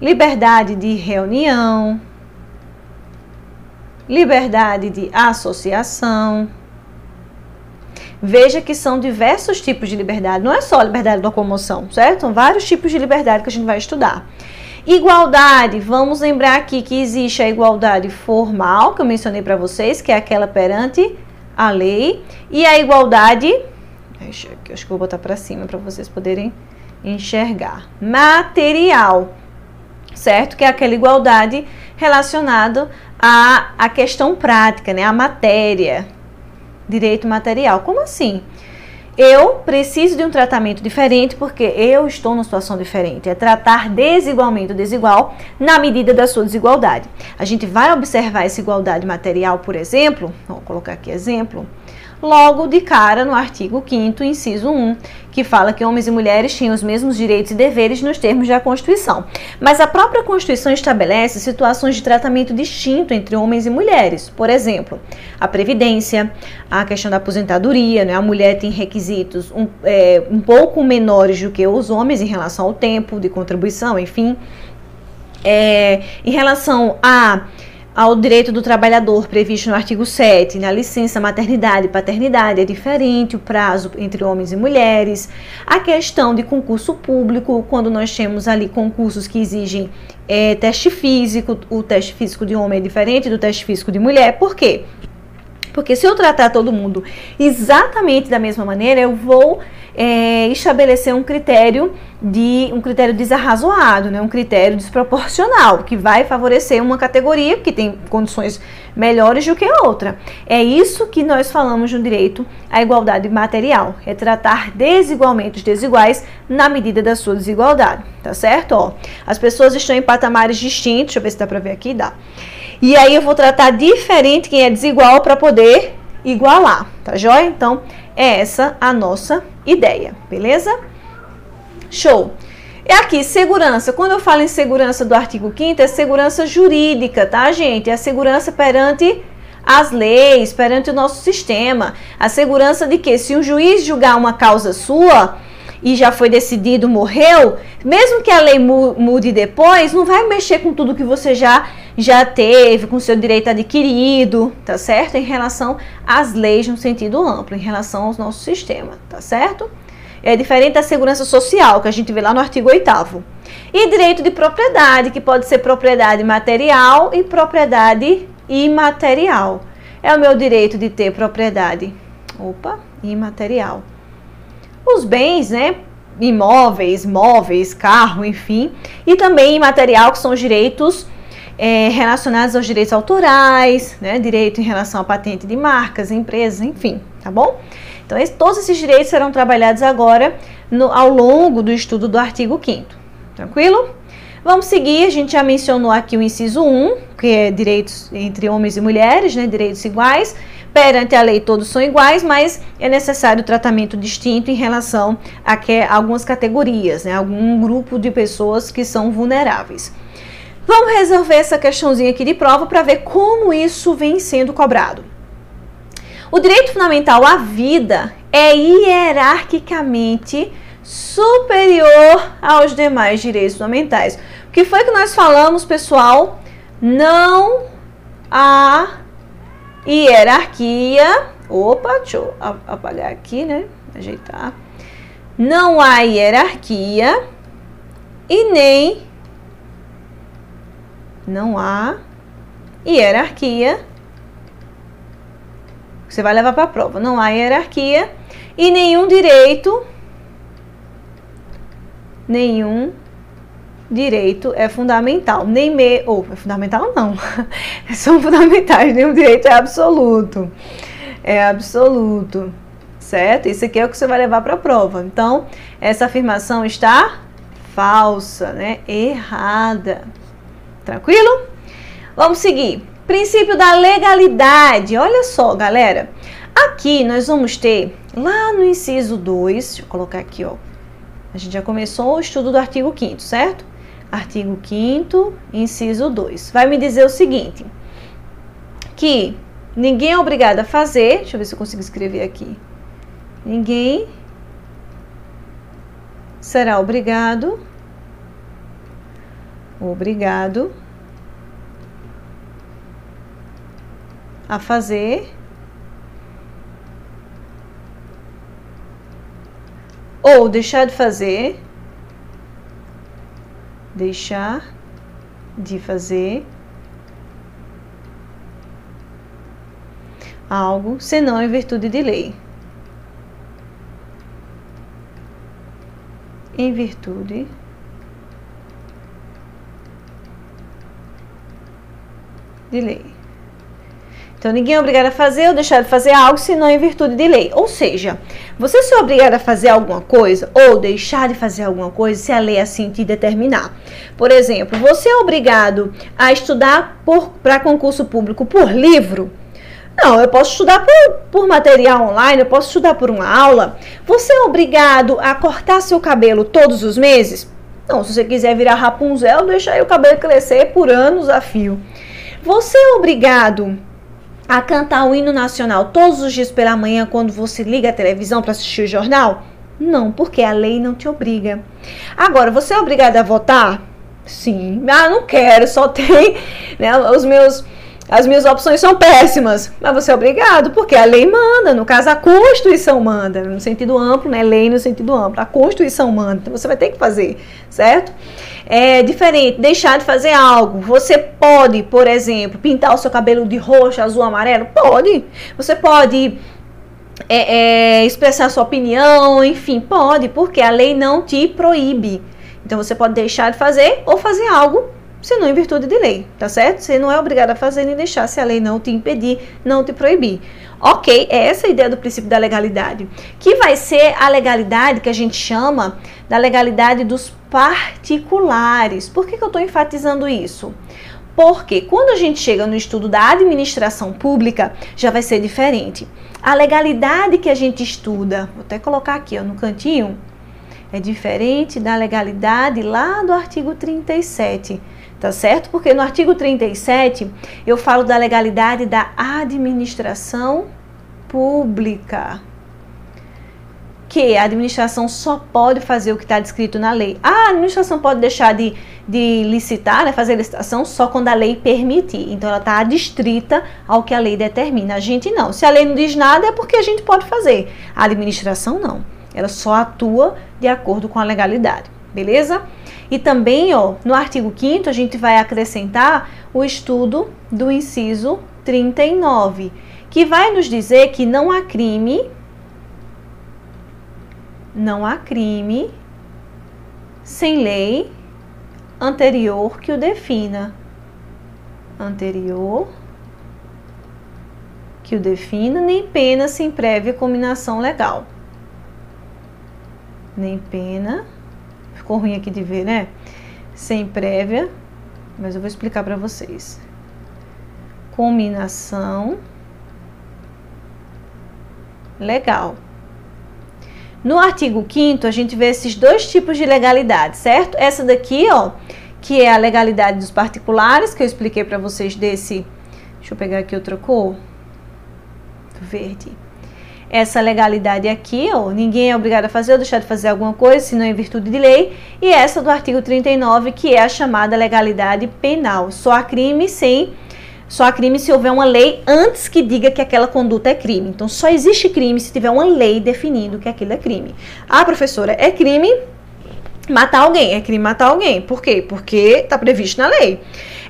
liberdade de reunião, liberdade de associação. Veja que são diversos tipos de liberdade, não é só liberdade de locomoção, certo? São vários tipos de liberdade que a gente vai estudar. Igualdade, vamos lembrar aqui que existe a igualdade formal, que eu mencionei para vocês, que é aquela perante a lei, e a igualdade, acho que vou botar para cima para vocês poderem enxergar, material, certo? Que é aquela igualdade relacionada à, à questão prática, né? A matéria, direito material. Como assim? Eu preciso de um tratamento diferente porque eu estou numa situação diferente. É tratar desigualmente o desigual na medida da sua desigualdade. A gente vai observar essa igualdade material, por exemplo, vou colocar aqui exemplo, logo de cara no artigo 5 inciso 1, que fala que homens e mulheres tinham os mesmos direitos e deveres nos termos da Constituição. Mas a própria Constituição estabelece situações de tratamento distinto entre homens e mulheres. Por exemplo, a previdência, a questão da aposentadoria, né? a mulher tem requisitos um, é, um pouco menores do que os homens em relação ao tempo de contribuição, enfim. É, em relação a ao direito do trabalhador previsto no artigo 7, na licença maternidade e paternidade, é diferente o prazo entre homens e mulheres. A questão de concurso público, quando nós temos ali concursos que exigem é, teste físico, o teste físico de homem é diferente do teste físico de mulher. Por quê? Porque se eu tratar todo mundo exatamente da mesma maneira, eu vou é, estabelecer um critério de um critério desarrazoado, né? um critério desproporcional, que vai favorecer uma categoria que tem condições melhores do que a outra. É isso que nós falamos no direito à igualdade material, é tratar desigualmente os desiguais na medida da sua desigualdade, tá certo? Ó, as pessoas estão em patamares distintos, deixa eu ver se dá para ver aqui, dá. E aí eu vou tratar diferente quem é desigual para poder igualar, tá joia? Então, é essa a nossa ideia, beleza? Show! E aqui, segurança. Quando eu falo em segurança do artigo 5 é segurança jurídica, tá, gente? É a segurança perante as leis, perante o nosso sistema. A segurança de que se um juiz julgar uma causa sua, e já foi decidido, morreu, mesmo que a lei mude depois, não vai mexer com tudo que você já já teve, com seu direito adquirido, tá certo? Em relação às leis no sentido amplo, em relação ao nosso sistema, tá certo? É diferente da segurança social, que a gente vê lá no artigo 8 E direito de propriedade, que pode ser propriedade material e propriedade imaterial. É o meu direito de ter propriedade, opa, imaterial os bens, né? Imóveis, móveis, carro, enfim, e também imaterial, que são os direitos é, relacionados aos direitos autorais, né? Direito em relação à patente de marcas, empresas, enfim, tá bom? Então, esse, todos esses direitos serão trabalhados agora no, ao longo do estudo do artigo 5 tranquilo? Vamos seguir, a gente já mencionou aqui o inciso 1, que é direitos entre homens e mulheres, né, direitos iguais. Perante a lei todos são iguais, mas é necessário tratamento distinto em relação a que, algumas categorias, né, algum grupo de pessoas que são vulneráveis. Vamos resolver essa questãozinha aqui de prova para ver como isso vem sendo cobrado. O direito fundamental à vida é hierarquicamente superior aos demais direitos fundamentais. O que foi que nós falamos, pessoal? Não há hierarquia. Opa, deixa eu apagar aqui, né? Ajeitar. Não há hierarquia e nem não há hierarquia. Você vai levar para a prova. Não há hierarquia e nenhum direito nenhum direito é fundamental, nem me, ou é fundamental não, são fundamentais, nenhum direito é absoluto, é absoluto, certo? Isso aqui é o que você vai levar para a prova. Então, essa afirmação está falsa, né? Errada. Tranquilo? Vamos seguir. Princípio da legalidade. Olha só, galera. Aqui nós vamos ter lá no inciso 2, deixa eu colocar aqui, ó a gente já começou o estudo do artigo 5 certo? Artigo 5 inciso 2. Vai me dizer o seguinte, que ninguém é obrigado a fazer, deixa eu ver se eu consigo escrever aqui. Ninguém será obrigado obrigado a fazer ou deixar de fazer, deixar de fazer algo, senão em virtude de lei. Em virtude de lei. Então, ninguém é obrigado a fazer ou deixar de fazer algo senão em virtude de lei. Ou seja, você se é obrigado a fazer alguma coisa ou deixar de fazer alguma coisa se a lei assim te determinar. Por exemplo, você é obrigado a estudar para concurso público por livro? Não, eu posso estudar por, por material online, eu posso estudar por uma aula. Você é obrigado a cortar seu cabelo todos os meses? Não, se você quiser virar Rapunzel, deixa aí o cabelo crescer por anos a fio. Você é obrigado a cantar o hino nacional todos os dias pela manhã quando você liga a televisão para assistir o jornal? Não, porque a lei não te obriga. Agora, você é obrigado a votar? Sim. Ah, não quero, só tem né, os meus as minhas opções são péssimas, mas você é obrigado, porque a lei manda, no caso a Constituição manda, no sentido amplo, né? Lei no sentido amplo, a Constituição manda, então você vai ter que fazer, certo? É diferente, deixar de fazer algo. Você pode, por exemplo, pintar o seu cabelo de roxo, azul, amarelo? Pode. Você pode é, é, expressar sua opinião, enfim, pode, porque a lei não te proíbe. Então você pode deixar de fazer ou fazer algo senão em virtude de lei, tá certo? Você não é obrigado a fazer nem deixar se a lei não te impedir, não te proibir. Ok, é essa a ideia do princípio da legalidade, que vai ser a legalidade que a gente chama da legalidade dos particulares. Por que, que eu estou enfatizando isso? Porque quando a gente chega no estudo da administração pública, já vai ser diferente. A legalidade que a gente estuda, vou até colocar aqui ó, no cantinho, é diferente da legalidade lá do artigo 37 tá certo? Porque no artigo 37 eu falo da legalidade da administração pública. Que a administração só pode fazer o que está descrito na lei. A administração pode deixar de, de licitar, né, fazer licitação, só quando a lei permitir. Então ela está adstrita ao que a lei determina. A gente não. Se a lei não diz nada, é porque a gente pode fazer. A administração não. Ela só atua de acordo com a legalidade. Beleza? E também, ó, no artigo 5 a gente vai acrescentar o estudo do inciso 39, que vai nos dizer que não há crime não há crime sem lei anterior que o defina. Anterior que o defina, nem pena sem prévia combinação legal. Nem pena ficou ruim aqui de ver, né? Sem prévia, mas eu vou explicar para vocês. Combinação legal. No artigo 5 a gente vê esses dois tipos de legalidade, certo? Essa daqui, ó, que é a legalidade dos particulares, que eu expliquei para vocês desse. Deixa eu pegar aqui outra cor. Verde essa legalidade aqui, ó, ninguém é obrigado a fazer ou deixar de fazer alguma coisa, senão em virtude de lei, e essa do artigo 39, que é a chamada legalidade penal. Só há crime sem só há crime se houver uma lei antes que diga que aquela conduta é crime. Então, só existe crime se tiver uma lei definindo que aquilo é crime. Ah, professora, é crime matar alguém. É crime matar alguém. Por quê? Porque está previsto na lei.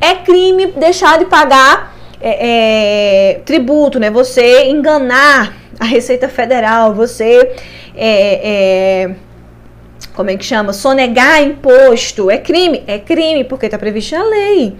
É crime deixar de pagar é, é, tributo, né? Você enganar a Receita Federal, você é, é, como é que chama? Sonegar imposto é crime? É crime, porque está previsto na lei.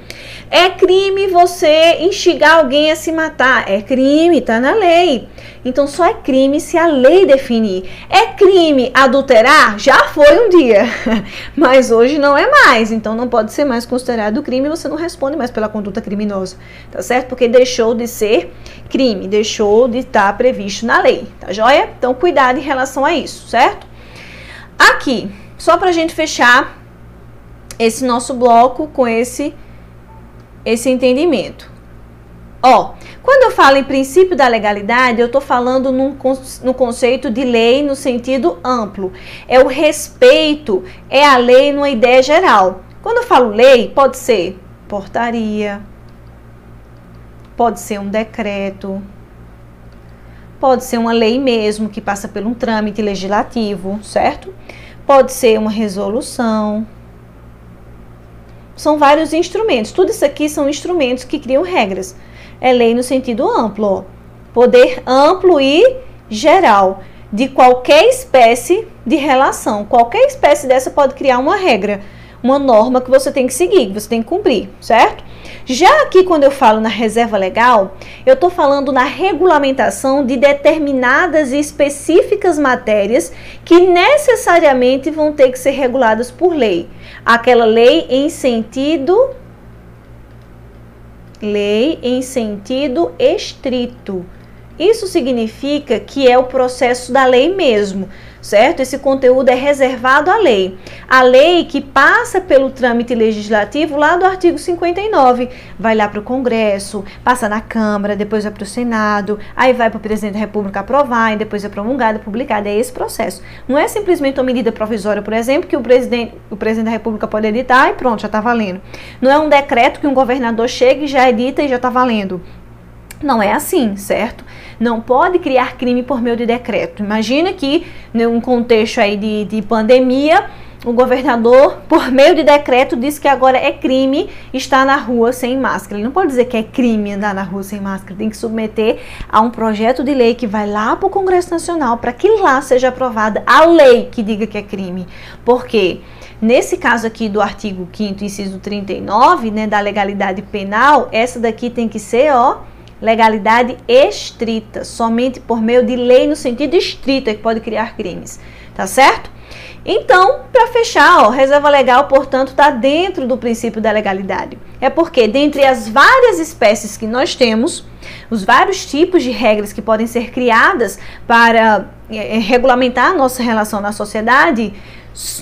É crime você instigar alguém a se matar? É crime, está na lei. Então só é crime se a lei definir. É crime adulterar? Já foi um dia, mas hoje não é mais. Então não pode ser mais considerado crime, você não responde mais pela conduta criminosa, tá certo? Porque deixou de ser crime, deixou de estar previsto na lei, tá joia? Então cuidado em relação a isso, certo? Aqui, só para a gente fechar esse nosso bloco com esse esse entendimento. Ó, quando eu falo em princípio da legalidade, eu estou falando num, no conceito de lei no sentido amplo. É o respeito, é a lei numa ideia geral. Quando eu falo lei, pode ser portaria, pode ser um decreto, pode ser uma lei mesmo que passa por um trâmite legislativo, certo? Pode ser uma resolução. São vários instrumentos. Tudo isso aqui são instrumentos que criam regras. É lei no sentido amplo, ó. poder amplo e geral de qualquer espécie de relação. Qualquer espécie dessa pode criar uma regra, uma norma que você tem que seguir, que você tem que cumprir, certo? Já aqui, quando eu falo na reserva legal, eu estou falando na regulamentação de determinadas e específicas matérias que necessariamente vão ter que ser reguladas por lei. Aquela lei em sentido. Lei em sentido estrito. Isso significa que é o processo da lei mesmo, certo? Esse conteúdo é reservado à lei. A lei que passa pelo trâmite legislativo lá do artigo 59, vai lá para o Congresso, passa na Câmara, depois vai para o Senado, aí vai para o presidente da República aprovar e depois é promulgada, publicada. É esse processo. Não é simplesmente uma medida provisória, por exemplo, que o presidente, o presidente da República pode editar e pronto, já está valendo. Não é um decreto que um governador chega e já edita e já está valendo. Não é assim, certo? Não pode criar crime por meio de decreto. Imagina que, num contexto aí de, de pandemia, o governador, por meio de decreto, disse que agora é crime estar na rua sem máscara. Ele não pode dizer que é crime andar na rua sem máscara, tem que submeter a um projeto de lei que vai lá para o Congresso Nacional para que lá seja aprovada a lei que diga que é crime. Por quê? Nesse caso aqui do artigo 5 inciso 39, né, da legalidade penal, essa daqui tem que ser, ó, legalidade estrita, somente por meio de lei no sentido estrito é que pode criar crimes, tá certo? Então, para fechar, ó, reserva legal, portanto, está dentro do princípio da legalidade. É porque, dentre as várias espécies que nós temos, os vários tipos de regras que podem ser criadas para é, regulamentar a nossa relação na sociedade,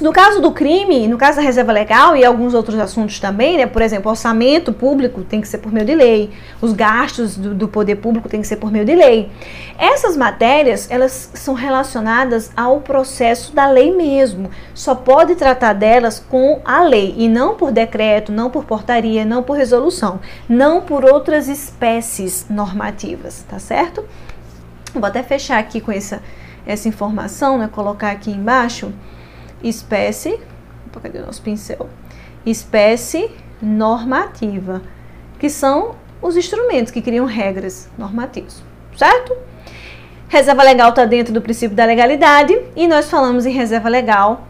no caso do crime, no caso da reserva legal e alguns outros assuntos também, né? Por exemplo, orçamento público tem que ser por meio de lei, os gastos do, do, poder público tem que ser por meio de lei. Essas matérias, elas são relacionadas ao processo da lei mesmo. Só pode tratar delas com a lei e não por decreto, não por portaria, não por resolução, não por outras espécies normativas, tá certo? Vou até fechar aqui com essa, essa informação, né? Colocar aqui embaixo espécie, cadê o nosso pincel? Espécie normativa, que são os instrumentos que criam regras normativas, certo? Reserva legal está dentro do princípio da legalidade e nós falamos em reserva legal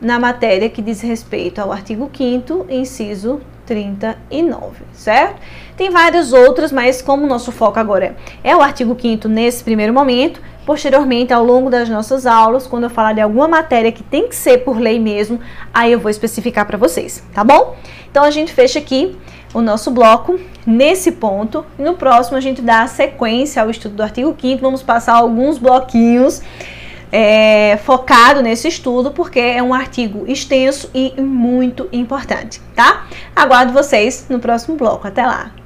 na matéria que diz respeito ao artigo 5 inciso 39, certo? Tem várias outras, mas como o nosso foco agora é, é o artigo 5 nesse primeiro momento, posteriormente, ao longo das nossas aulas, quando eu falar de alguma matéria que tem que ser por lei mesmo, aí eu vou especificar para vocês, tá bom? Então a gente fecha aqui o nosso bloco nesse ponto. E no próximo a gente dá sequência ao estudo do artigo 5 vamos passar alguns bloquinhos é, focado nesse estudo, porque é um artigo extenso e muito importante, tá? Aguardo vocês no próximo bloco. Até lá!